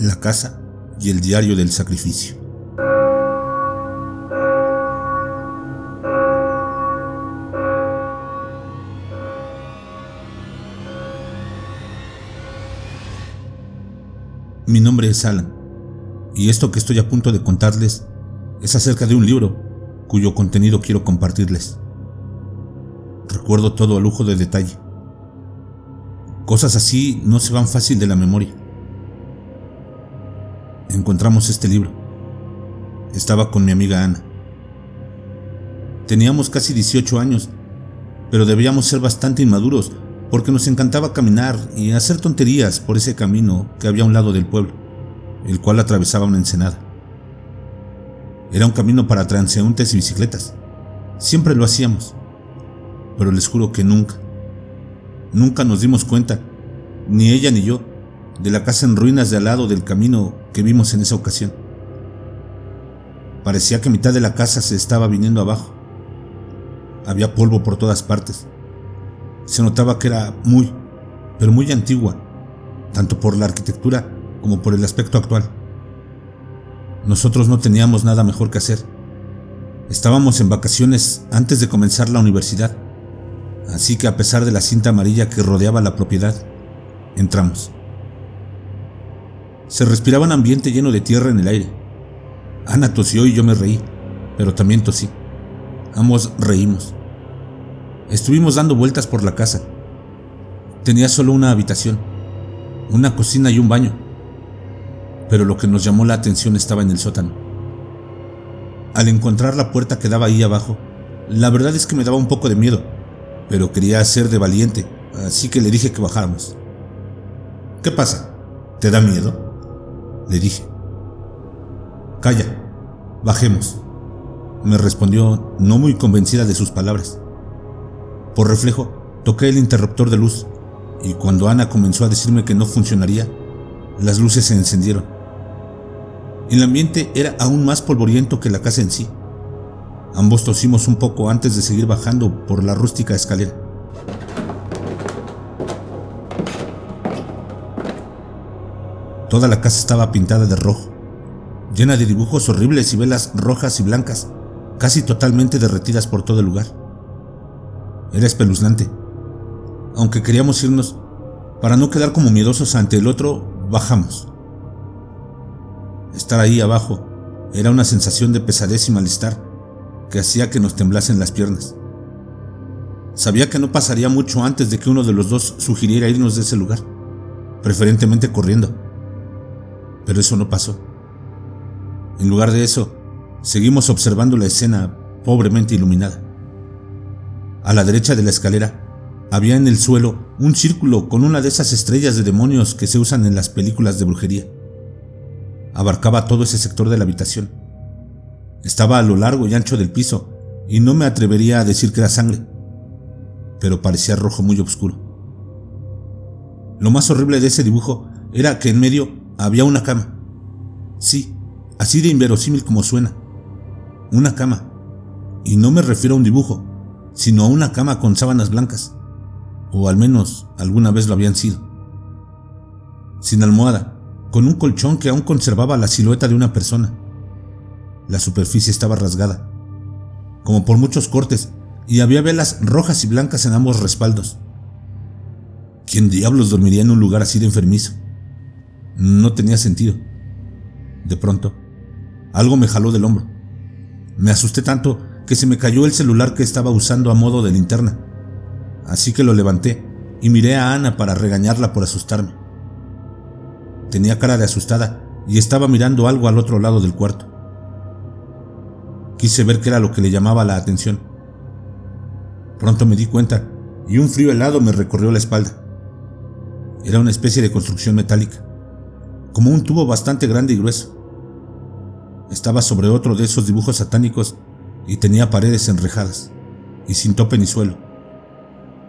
la casa y el diario del sacrificio. Mi nombre es Alan, y esto que estoy a punto de contarles es acerca de un libro cuyo contenido quiero compartirles. Recuerdo todo a lujo de detalle. Cosas así no se van fácil de la memoria. Encontramos este libro. Estaba con mi amiga Ana. Teníamos casi 18 años, pero debíamos ser bastante inmaduros porque nos encantaba caminar y hacer tonterías por ese camino que había a un lado del pueblo, el cual atravesaba una ensenada. Era un camino para transeúntes y bicicletas. Siempre lo hacíamos, pero les juro que nunca, nunca nos dimos cuenta, ni ella ni yo, de la casa en ruinas de al lado del camino que vimos en esa ocasión. Parecía que mitad de la casa se estaba viniendo abajo. Había polvo por todas partes. Se notaba que era muy, pero muy antigua, tanto por la arquitectura como por el aspecto actual. Nosotros no teníamos nada mejor que hacer. Estábamos en vacaciones antes de comenzar la universidad, así que a pesar de la cinta amarilla que rodeaba la propiedad, entramos. Se respiraba un ambiente lleno de tierra en el aire. Ana tosió y yo me reí, pero también tosí. Ambos reímos. Estuvimos dando vueltas por la casa. Tenía solo una habitación, una cocina y un baño, pero lo que nos llamó la atención estaba en el sótano. Al encontrar la puerta que daba ahí abajo, la verdad es que me daba un poco de miedo, pero quería ser de valiente, así que le dije que bajáramos. ¿Qué pasa? ¿Te da miedo? Le dije. Calla, bajemos, me respondió no muy convencida de sus palabras. Por reflejo, toqué el interruptor de luz y cuando Ana comenzó a decirme que no funcionaría, las luces se encendieron. El ambiente era aún más polvoriento que la casa en sí. Ambos tosimos un poco antes de seguir bajando por la rústica escalera. Toda la casa estaba pintada de rojo, llena de dibujos horribles y velas rojas y blancas, casi totalmente derretidas por todo el lugar. Era espeluznante. Aunque queríamos irnos, para no quedar como miedosos ante el otro, bajamos. Estar ahí abajo era una sensación de pesadez y malestar que hacía que nos temblasen las piernas. Sabía que no pasaría mucho antes de que uno de los dos sugiriera irnos de ese lugar, preferentemente corriendo pero eso no pasó. En lugar de eso, seguimos observando la escena pobremente iluminada. A la derecha de la escalera había en el suelo un círculo con una de esas estrellas de demonios que se usan en las películas de brujería. Abarcaba todo ese sector de la habitación. Estaba a lo largo y ancho del piso y no me atrevería a decir que era sangre, pero parecía rojo muy oscuro. Lo más horrible de ese dibujo era que en medio había una cama. Sí, así de inverosímil como suena. Una cama. Y no me refiero a un dibujo, sino a una cama con sábanas blancas. O al menos alguna vez lo habían sido. Sin almohada, con un colchón que aún conservaba la silueta de una persona. La superficie estaba rasgada, como por muchos cortes, y había velas rojas y blancas en ambos respaldos. ¿Quién diablos dormiría en un lugar así de enfermizo? No tenía sentido. De pronto, algo me jaló del hombro. Me asusté tanto que se me cayó el celular que estaba usando a modo de linterna. Así que lo levanté y miré a Ana para regañarla por asustarme. Tenía cara de asustada y estaba mirando algo al otro lado del cuarto. Quise ver qué era lo que le llamaba la atención. Pronto me di cuenta y un frío helado me recorrió la espalda. Era una especie de construcción metálica como un tubo bastante grande y grueso. Estaba sobre otro de esos dibujos satánicos y tenía paredes enrejadas y sin tope ni suelo.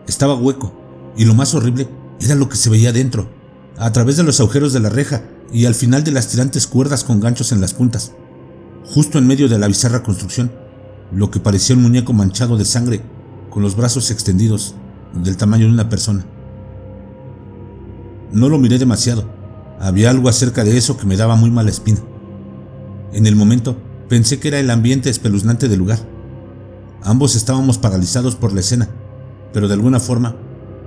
Estaba hueco y lo más horrible era lo que se veía dentro, a través de los agujeros de la reja y al final de las tirantes cuerdas con ganchos en las puntas, justo en medio de la bizarra construcción, lo que parecía un muñeco manchado de sangre con los brazos extendidos del tamaño de una persona. No lo miré demasiado, Había algo acerca de eso que me daba muy mala espina. En el momento pensé que era el ambiente espeluznante del lugar. Ambos estábamos paralizados por la escena, pero de alguna forma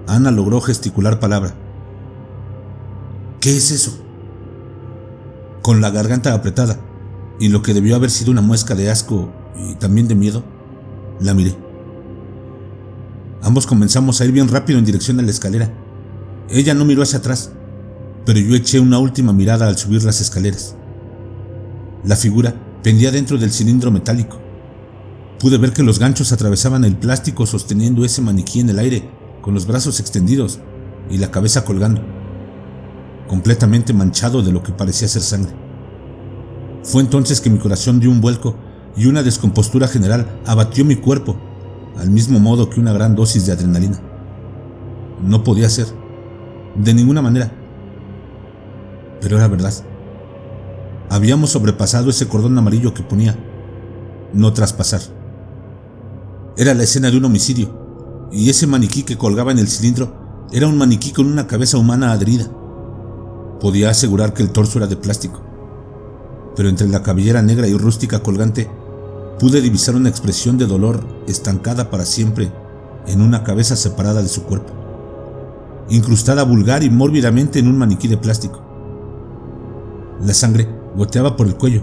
Ana logró gesticular palabra. ¿Qué es eso? Con la garganta apretada y lo que debió haber sido una muesca de asco y también de miedo, la miré. Ambos comenzamos a ir bien rápido en dirección a la escalera. Ella no miró hacia atrás, pero yo eché una última mirada al subir las escaleras. La figura pendía dentro del cilindro metálico. Pude ver que los ganchos atravesaban el plástico sosteniendo ese maniquí en el aire, con los brazos extendidos y la cabeza colgando, completamente manchado de lo que parecía ser sangre. Fue entonces que mi corazón dio un vuelco y una descompostura general abatió mi cuerpo al mismo modo que una gran dosis de adrenalina. No podía ser, de ninguna manera. Pero era verdad. Habíamos sobrepasado ese cordón amarillo que ponía no traspasar. Era la escena de un homicidio, y ese maniquí que colgaba en el cilindro era un maniquí con una cabeza humana adherida. Podía asegurar que el torso era de plástico, pero entre la cabellera negra y rústica colgante pude divisar una expresión de dolor estancada para siempre en una cabeza separada de su cuerpo, incrustada vulgar y mórbidamente en un maniquí de plástico. La sangre goteaba por el cuello,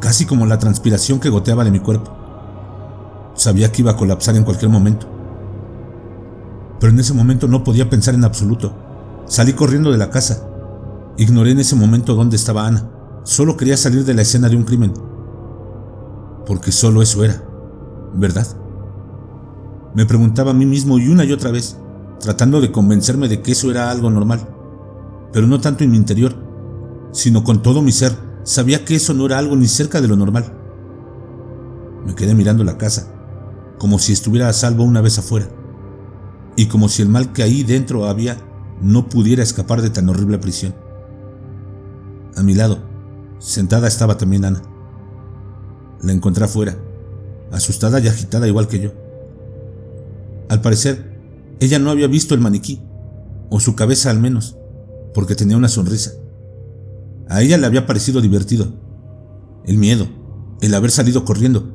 casi como la transpiración que goteaba de mi cuerpo. Sabía que iba a colapsar en cualquier momento. Pero en ese momento no podía pensar en absoluto. Salí corriendo de la casa. Ignoré en ese momento dónde estaba Ana. Solo quería salir de la escena de un crimen porque solo eso era, ¿verdad? Me preguntaba a mí mismo y una y otra vez, tratando de convencerme de que eso era algo normal, pero no tanto en mi interior, sino con todo mi ser, sabía que eso no era algo ni cerca de lo normal. Me quedé mirando la casa, como si estuviera a salvo una vez afuera, y como si el mal que ahí dentro había no pudiera escapar de tan horrible prisión. A mi lado, sentada estaba también Ana. La encontré afuera, asustada y agitada igual que yo. Al parecer, ella no había visto el maniquí, o su cabeza al menos, porque tenía una sonrisa. A ella le había parecido divertido. El miedo, el haber salido corriendo.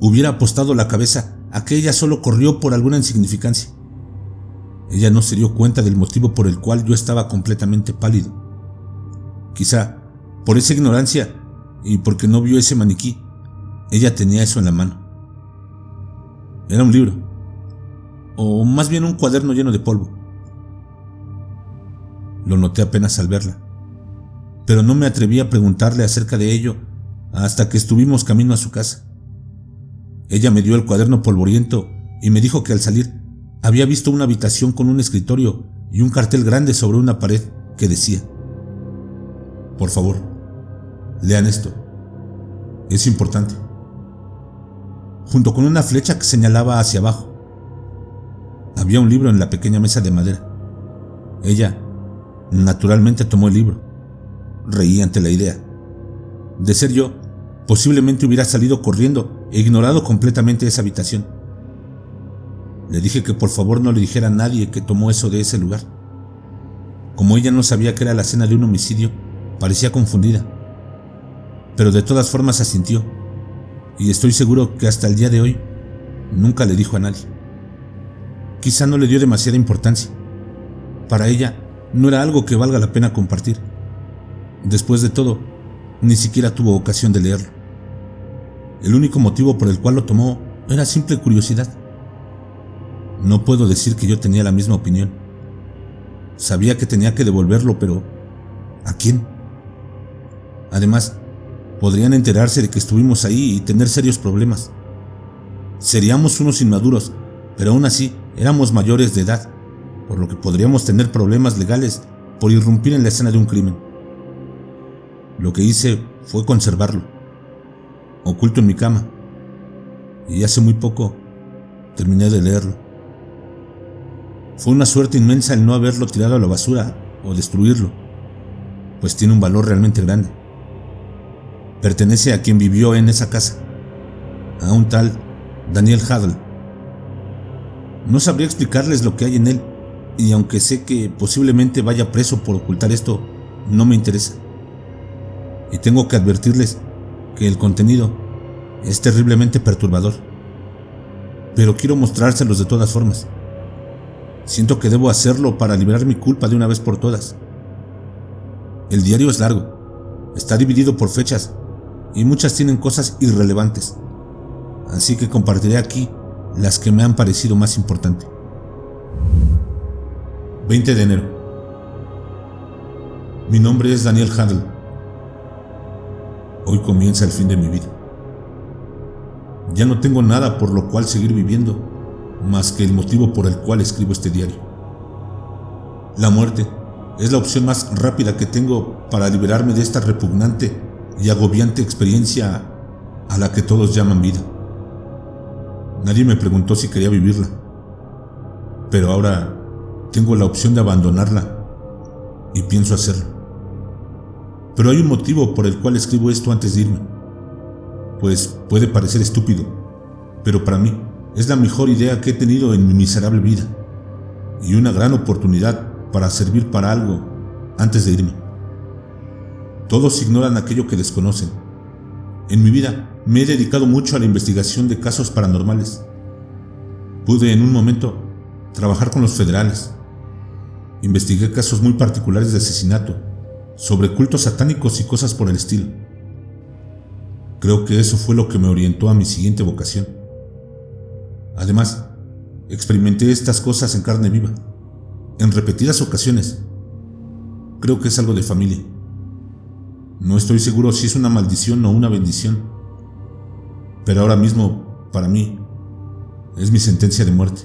Hubiera apostado la cabeza a que ella solo corrió por alguna insignificancia. Ella no se dio cuenta del motivo por el cual yo estaba completamente pálido. Quizá por esa ignorancia y porque no vio ese maniquí, ella tenía eso en la mano. Era un libro, o más bien un cuaderno lleno de polvo. Lo noté apenas al verla, pero no me atreví a preguntarle acerca de ello hasta que estuvimos camino a su casa. Ella me dio el cuaderno polvoriento y me dijo que al salir había visto una habitación con un escritorio y un cartel grande sobre una pared que decía, por favor, lean esto, es importante junto con una flecha que señalaba hacia abajo. Había un libro en la pequeña mesa de madera. Ella, naturalmente, tomó el libro. Reí ante la idea. De ser yo, posiblemente hubiera salido corriendo e ignorado completamente esa habitación. Le dije que por favor no le dijera a nadie que tomó eso de ese lugar. Como ella no sabía que era la escena de un homicidio, parecía confundida. Pero de todas formas asintió y estoy seguro que hasta el día de hoy nunca le dijo a nadie. Quizá no le dio demasiada importancia. Para ella no era algo que valga la pena compartir. Después de todo, ni siquiera tuvo ocasión de leerlo. El único motivo por el cual lo tomó era simple curiosidad. No puedo decir que yo tenía la misma opinión. Sabía que tenía que devolverlo, pero ¿a quién? Además, podrían enterarse de que estuvimos ahí y tener serios problemas. Seríamos unos inmaduros, pero aún así éramos mayores de edad, por lo que podríamos tener problemas legales por irrumpir en la escena de un crimen. Lo que hice fue conservarlo, oculto en mi cama, y hace muy poco terminé de leerlo. Fue una suerte inmensa el no haberlo tirado a la basura o destruirlo, pues tiene un valor realmente grande pertenece a quien vivió en esa casa, a un tal Daniel Hadl. No sabría explicarles lo que hay en él, y aunque sé que posiblemente vaya preso por ocultar esto, no me interesa. Y tengo que advertirles que el contenido es terriblemente perturbador. Pero quiero mostrárselos de todas formas. Siento que debo hacerlo para liberar mi culpa de una vez por todas. El diario es largo, está dividido por fechas y muchas tienen cosas irrelevantes. Así que compartiré aquí las que me han parecido más importantes. 20 de enero. Mi nombre es Daniel Handel. Hoy comienza el fin de mi vida. Ya no tengo nada por lo cual seguir viviendo, más que el motivo por el cual escribo este diario. La muerte es la opción más rápida que tengo para liberarme de esta repugnante y agobiante experiencia a la que todos llaman vida. Nadie me preguntó si quería vivirla, pero ahora tengo la opción de abandonarla y pienso hacerlo. Pero hay un motivo por el cual escribo esto antes de irme, pues puede parecer estúpido, pero para mí es la mejor idea que he tenido en mi miserable vida y una gran oportunidad para servir para algo antes de irme. Todos ignoran aquello que desconocen. En mi vida me he dedicado mucho a la investigación de casos paranormales. Pude en un momento trabajar con los federales. Investigué casos muy particulares de asesinato, sobre cultos satánicos y cosas por el estilo. Creo que eso fue lo que me orientó a mi siguiente vocación. Además, experimenté estas cosas en carne viva en repetidas ocasiones. Creo que es algo de familia. No estoy seguro si es una maldición o una bendición. Pero ahora mismo, para mí, es mi sentencia de muerte.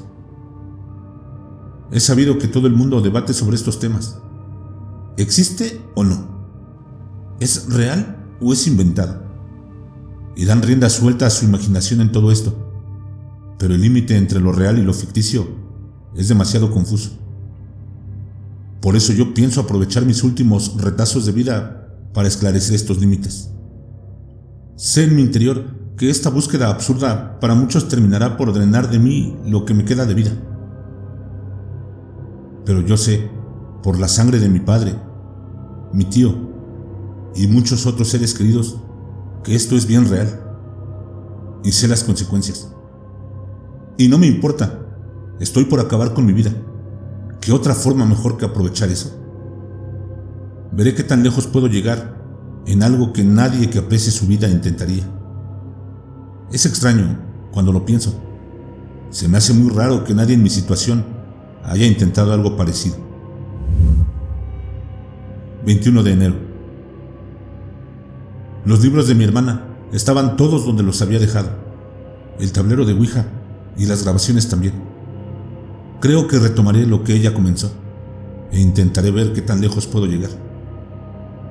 He sabido que todo el mundo debate sobre estos temas. ¿Existe o no? ¿Es real o es inventado? Y dan rienda suelta a su imaginación en todo esto. Pero el límite entre lo real y lo ficticio es demasiado confuso. Por eso yo pienso aprovechar mis últimos retazos de vida para esclarecer estos límites. Sé en mi interior que esta búsqueda absurda para muchos terminará por drenar de mí lo que me queda de vida. Pero yo sé, por la sangre de mi padre, mi tío y muchos otros seres queridos, que esto es bien real. Y sé las consecuencias. Y no me importa, estoy por acabar con mi vida. ¿Qué otra forma mejor que aprovechar eso? Veré qué tan lejos puedo llegar en algo que nadie que aprecie su vida intentaría. Es extraño cuando lo pienso. Se me hace muy raro que nadie en mi situación haya intentado algo parecido. 21 de enero. Los libros de mi hermana estaban todos donde los había dejado. El tablero de Ouija y las grabaciones también. Creo que retomaré lo que ella comenzó e intentaré ver qué tan lejos puedo llegar.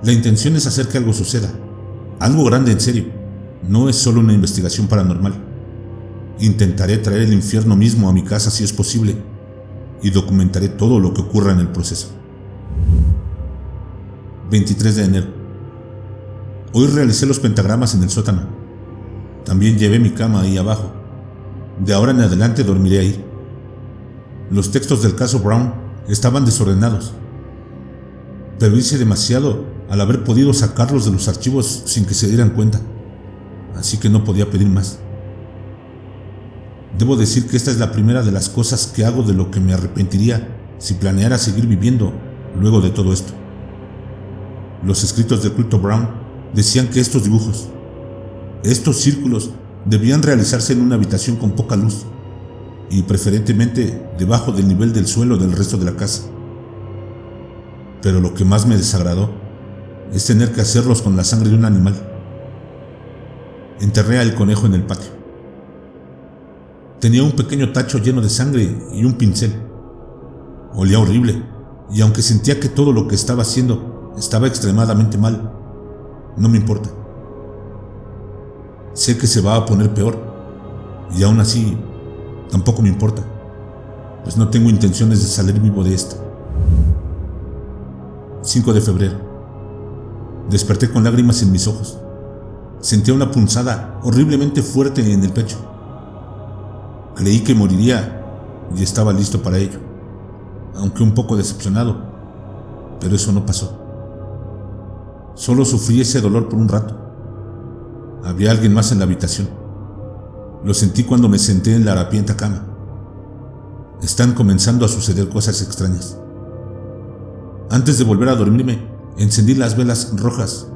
La intención es hacer que algo suceda, algo grande en serio. No es solo una investigación paranormal. Intentaré traer el infierno mismo a mi casa si es posible y documentaré todo lo que ocurra en el proceso. 23 de enero. Hoy realicé los pentagramas en el sótano. También llevé mi cama ahí abajo. De ahora en adelante dormiré ahí. Los textos del caso Brown estaban desordenados, pero hice demasiado al haber podido sacarlos de los archivos sin que se dieran cuenta, así que no podía pedir más. Debo decir que esta es la primera de las cosas que hago de lo que me arrepentiría si planeara seguir viviendo luego de todo esto. Los escritos del culto Brown decían que estos dibujos, estos círculos, debían realizarse en una habitación con poca luz y preferentemente debajo del nivel del suelo del resto de la casa. Pero lo que más me desagradó es tener que hacerlos con la sangre de un animal. Enterré al conejo en el patio. Tenía un pequeño tacho lleno de sangre y un pincel. Olía horrible, y aunque sentía que todo lo que estaba haciendo estaba extremadamente mal, no me importa. Sé que se va a poner peor, y aún así Tampoco me importa, pues no tengo intenciones de salir vivo de esto. 5 de febrero. Desperté con lágrimas en mis ojos. Sentía una punzada horriblemente fuerte en el pecho. Creí que moriría y estaba listo para ello, aunque un poco decepcionado, pero eso no pasó. Solo sufrí ese dolor por un rato. Había alguien más en la habitación. Lo sentí cuando me senté en la harapienta cama. Están comenzando a suceder cosas extrañas. Antes de volver a dormirme, encendí las velas rojas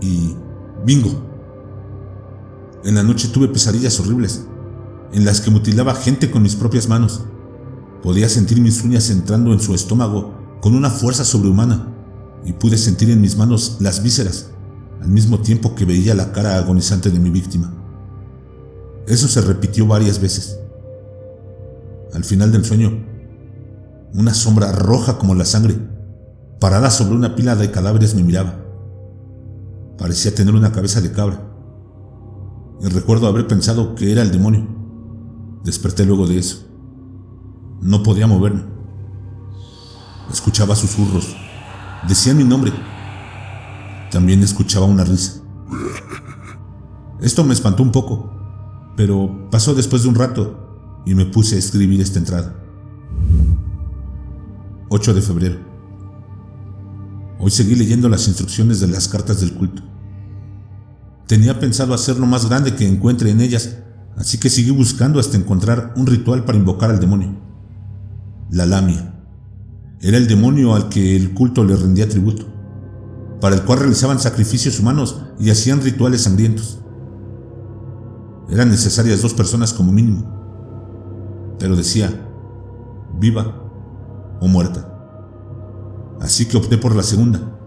y... bingo. En la noche tuve pesadillas horribles, en las que mutilaba gente con mis propias manos. Podía sentir mis uñas entrando en su estómago con una fuerza sobrehumana y pude sentir en mis manos las vísceras, al mismo tiempo que veía la cara agonizante de mi víctima. Eso se repitió varias veces. Al final del sueño, una sombra roja como la sangre, parada sobre una pila de cadáveres, me miraba. Parecía tener una cabeza de cabra. Y recuerdo haber pensado que era el demonio. Desperté luego de eso. No podía moverme. Escuchaba susurros. Decían mi nombre. También escuchaba una risa. Esto me espantó un poco, pero pasó después de un rato y me puse a escribir esta entrada. 8 de febrero. Hoy seguí leyendo las instrucciones de las cartas del culto. Tenía pensado hacerlo más grande que encuentre en ellas, así que seguí buscando hasta encontrar un ritual para invocar al demonio. La lamia. Era el demonio al que el culto le rendía tributo, para el cual realizaban sacrificios humanos y hacían rituales sangrientos. Eran necesarias dos personas como mínimo, pero decía, viva o muerta. Así que opté por la segunda.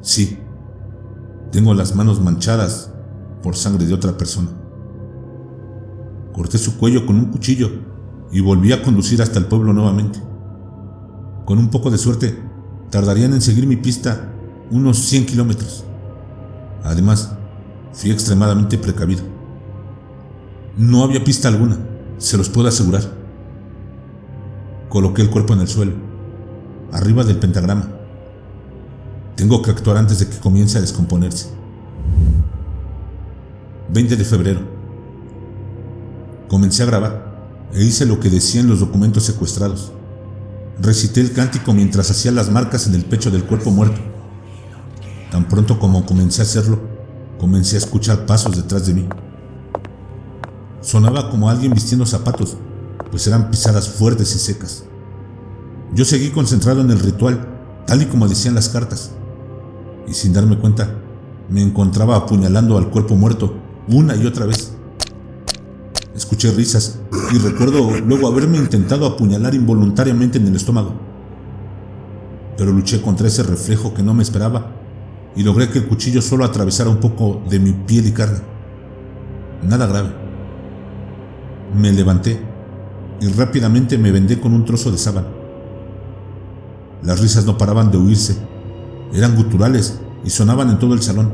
Sí, tengo las manos manchadas por sangre de otra persona. Corté su cuello con un cuchillo y volví a conducir hasta el pueblo nuevamente. Con un poco de suerte, tardarían en seguir mi pista unos 100 kilómetros. Además, fui extremadamente precavido. No había pista alguna, se los puedo asegurar. Coloqué el cuerpo en el suelo, arriba del pentagrama, tengo que actuar antes de que comience a descomponerse. 20 de febrero. Comencé a grabar e hice lo que decían los documentos secuestrados. Recité el cántico mientras hacía las marcas en el pecho del cuerpo muerto. Tan pronto como comencé a hacerlo, comencé a escuchar pasos detrás de mí. Sonaba como alguien vistiendo zapatos, pues eran pisadas fuertes y secas. Yo seguí concentrado en el ritual, tal y como decían las cartas y sin darme cuenta me encontraba apuñalando al cuerpo muerto una y otra vez. Escuché risas y recuerdo luego haberme intentado apuñalar involuntariamente en el estómago. Pero luché contra ese reflejo que no me esperaba y logré que el cuchillo solo atravesara un poco de mi piel y carne. Nada grave. Me levanté y rápidamente me vendé con un trozo de sábana. Las risas no paraban de huirse eran guturales y sonaban en todo el salón.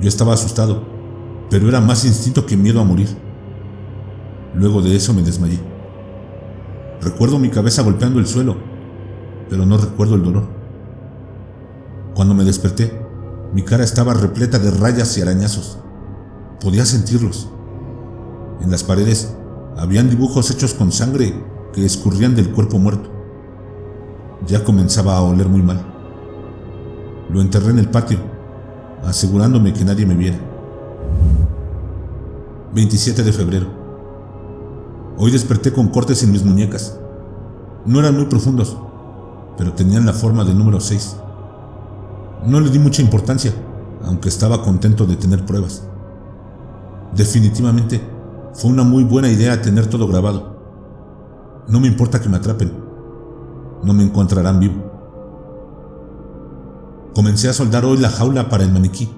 Yo estaba asustado, pero era más instinto que miedo a morir. Luego de eso me desmayé. Recuerdo mi cabeza golpeando el suelo, pero no recuerdo el dolor. Cuando me desperté, mi cara estaba repleta de rayas y arañazos. Podía sentirlos. En las paredes habían dibujos hechos con sangre que escurrían del cuerpo muerto. Ya comenzaba a oler muy mal. Lo enterré en el patio, asegurándome que nadie me viera. 27 de febrero. Hoy desperté con cortes en mis muñecas. No eran muy profundos, pero tenían la forma del número 6. No le di mucha importancia, aunque estaba contento de tener pruebas. Definitivamente, fue una muy buena idea tener todo grabado. No me importa que me atrapen. No me encontrarán vivo. Comencé a soldar hoy la jaula para el maniquí,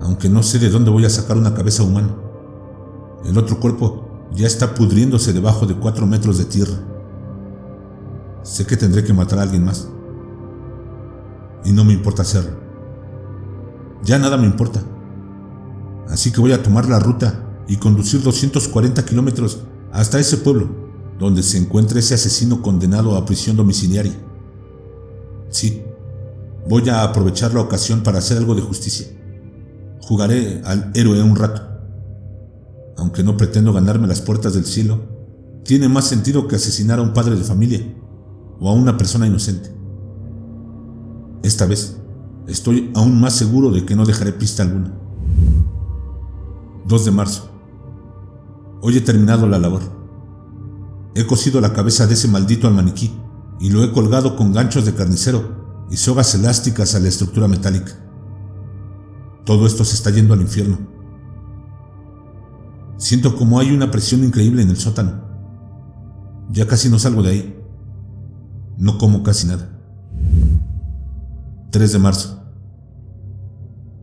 aunque no sé de dónde voy a sacar una cabeza humana. El otro cuerpo ya está pudriéndose debajo de cuatro metros de tierra. Sé que tendré que matar a alguien más. Y no me importa hacerlo. Ya nada me importa. Así que voy a tomar la ruta y conducir 240 kilómetros hasta ese pueblo, donde se encuentra ese asesino condenado a prisión domiciliaria. Sí, Voy a aprovechar la ocasión para hacer algo de justicia. Jugaré al héroe un rato. Aunque no pretendo ganarme las puertas del cielo, tiene más sentido que asesinar a un padre de familia o a una persona inocente. Esta vez estoy aún más seguro de que no dejaré pista alguna. 2 de marzo. Hoy he terminado la labor. He cosido la cabeza de ese maldito al maniquí y lo he colgado con ganchos de carnicero y sogas elásticas a la estructura metálica. Todo esto se está yendo al infierno. Siento como hay una presión increíble en el sótano. Ya casi no salgo de ahí. No como casi nada. 3 de marzo.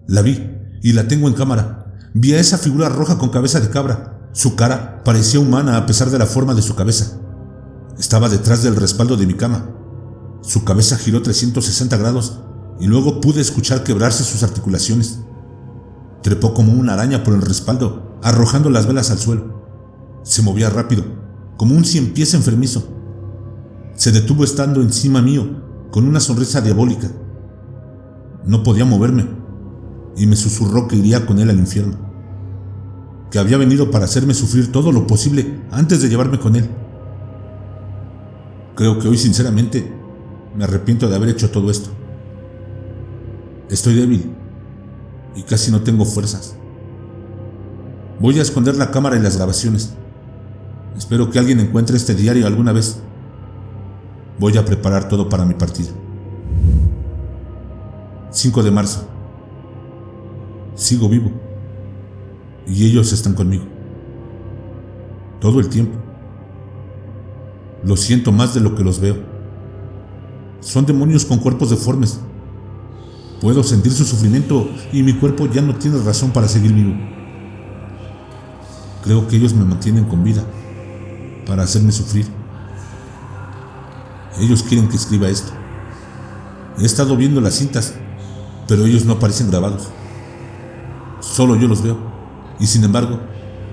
La vi y la tengo en cámara. Vi a esa figura roja con cabeza de cabra. Su cara parecía humana a pesar de la forma de su cabeza. Estaba detrás del respaldo de mi cama. Su cabeza giró 360 grados y luego pude escuchar quebrarse sus articulaciones. Trepó como una araña por el respaldo, arrojando las velas al suelo. Se movía rápido, como un cien pies enfermizo. Se detuvo estando encima mío, con una sonrisa diabólica. No podía moverme, y me susurró que iría con él al infierno. Que había venido para hacerme sufrir todo lo posible antes de llevarme con él. Creo que hoy sinceramente me arrepiento de haber hecho todo esto. Estoy débil y casi no tengo fuerzas. Voy a esconder la cámara y las grabaciones. Espero que alguien encuentre este diario alguna vez. Voy a preparar todo para mi partida. 5 de marzo. Sigo vivo. Y ellos están conmigo. Todo el tiempo. Lo siento más de lo que los veo. Son demonios con cuerpos deformes. Puedo sentir su sufrimiento y mi cuerpo ya no tiene razón para seguir vivo. Creo que ellos me mantienen con vida para hacerme sufrir. Ellos quieren que escriba esto. He estado viendo las cintas, pero ellos no aparecen grabados. Solo yo los veo. Y sin embargo,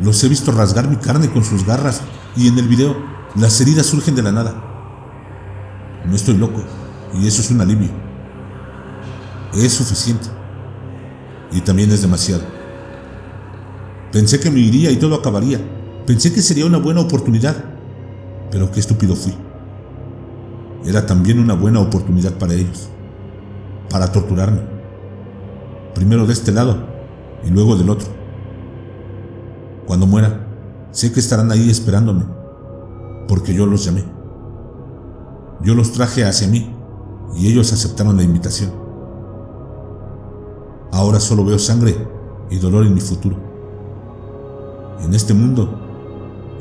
los he visto rasgar mi carne con sus garras y en el video las heridas surgen de la nada. No estoy loco y eso es un alivio. Es suficiente. Y también es demasiado. Pensé que me iría y todo acabaría. Pensé que sería una buena oportunidad. Pero qué estúpido fui. Era también una buena oportunidad para ellos. Para torturarme. Primero de este lado y luego del otro. Cuando muera, sé que estarán ahí esperándome porque yo los llamé. Yo los traje hacia mí y ellos aceptaron la invitación. Ahora solo veo sangre y dolor en mi futuro, en este mundo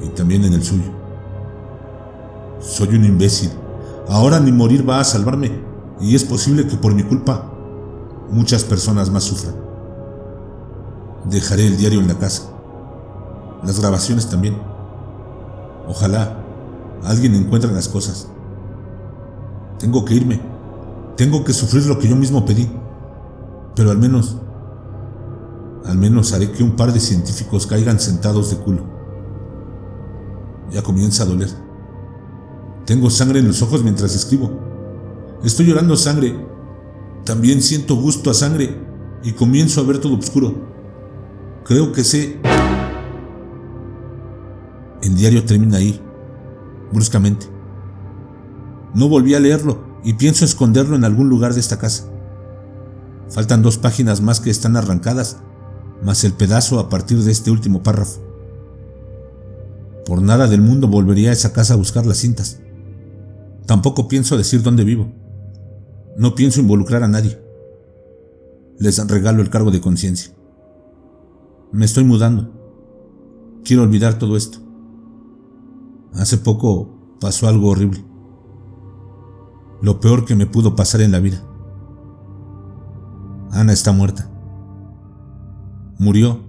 y también en el suyo. Soy un imbécil. Ahora ni morir va a salvarme y es posible que por mi culpa muchas personas más sufran. Dejaré el diario en la casa, las grabaciones también. Ojalá alguien encuentra las cosas. Tengo que irme. Tengo que sufrir lo que yo mismo pedí. Pero al menos, al menos haré que un par de científicos caigan sentados de culo. Ya comienza a doler. Tengo sangre en los ojos mientras escribo. Estoy llorando sangre. También siento gusto a sangre y comienzo a ver todo oscuro. Creo que sé. El diario termina ahí bruscamente. No volví a leerlo y pienso esconderlo en algún lugar de esta casa. Faltan dos páginas más que están arrancadas, más el pedazo a partir de este último párrafo. Por nada del mundo volvería a esa casa a buscar las cintas. Tampoco pienso decir dónde vivo. No pienso involucrar a nadie. Les regalo el cargo de conciencia. Me estoy mudando. Quiero olvidar todo esto. Hace poco pasó algo horrible. Lo peor que me pudo pasar en la vida. Ana está muerta. Murió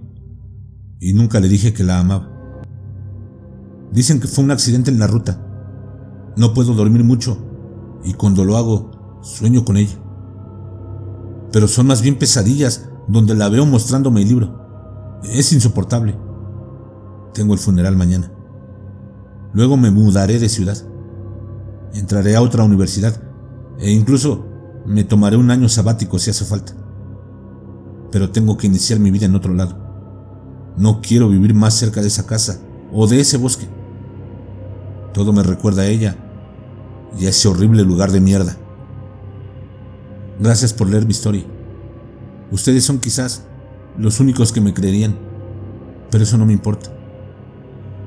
y nunca le dije que la amaba. Dicen que fue un accidente en la ruta. No puedo dormir mucho y cuando lo hago sueño con ella. Pero son más bien pesadillas donde la veo mostrándome el libro. Es insoportable. Tengo el funeral mañana. Luego me mudaré de ciudad. Entraré a otra universidad e incluso me tomaré un año sabático si hace falta. Pero tengo que iniciar mi vida en otro lado. No quiero vivir más cerca de esa casa o de ese bosque. Todo me recuerda a ella y a ese horrible lugar de mierda. Gracias por leer mi historia. Ustedes son quizás los únicos que me creerían, pero eso no me importa.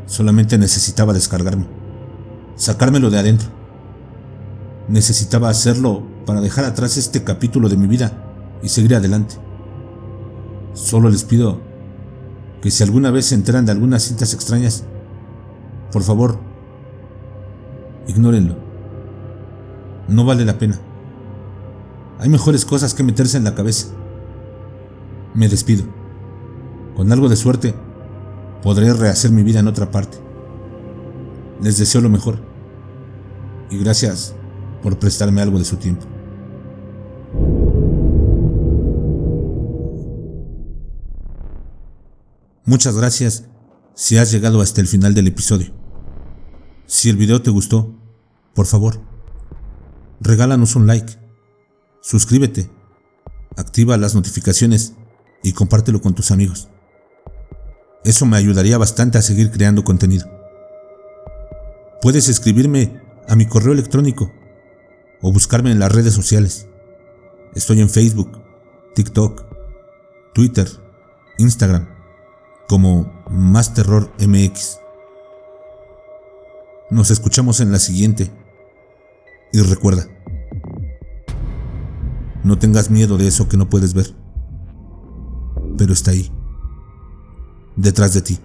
Solamente necesitaba descargarme, sacármelo de adentro. Necesitaba hacerlo para dejar atrás este capítulo de mi vida y seguir adelante. Solo les pido que si alguna vez se enteran de algunas cintas extrañas, por favor, ignórenlo. No vale la pena. Hay mejores cosas que meterse en la cabeza. Me despido. Con algo de suerte, podré rehacer mi vida en otra parte. Les deseo lo mejor. Y gracias por prestarme algo de su tiempo. Muchas gracias si has llegado hasta el final del episodio. Si el video te gustó, por favor, regálanos un like, suscríbete, activa las notificaciones y compártelo con tus amigos. Eso me ayudaría bastante a seguir creando contenido. Puedes escribirme a mi correo electróniimo o buscarme en las redes sociales. Estoy en Facebook, TikTok, Twitter, Instagram, como Más Terror MX. Nos escuchamos en la siguiente. Y recuerda, no tengas miedo de eso que no puedes ver pero está ahí, detrás de ti.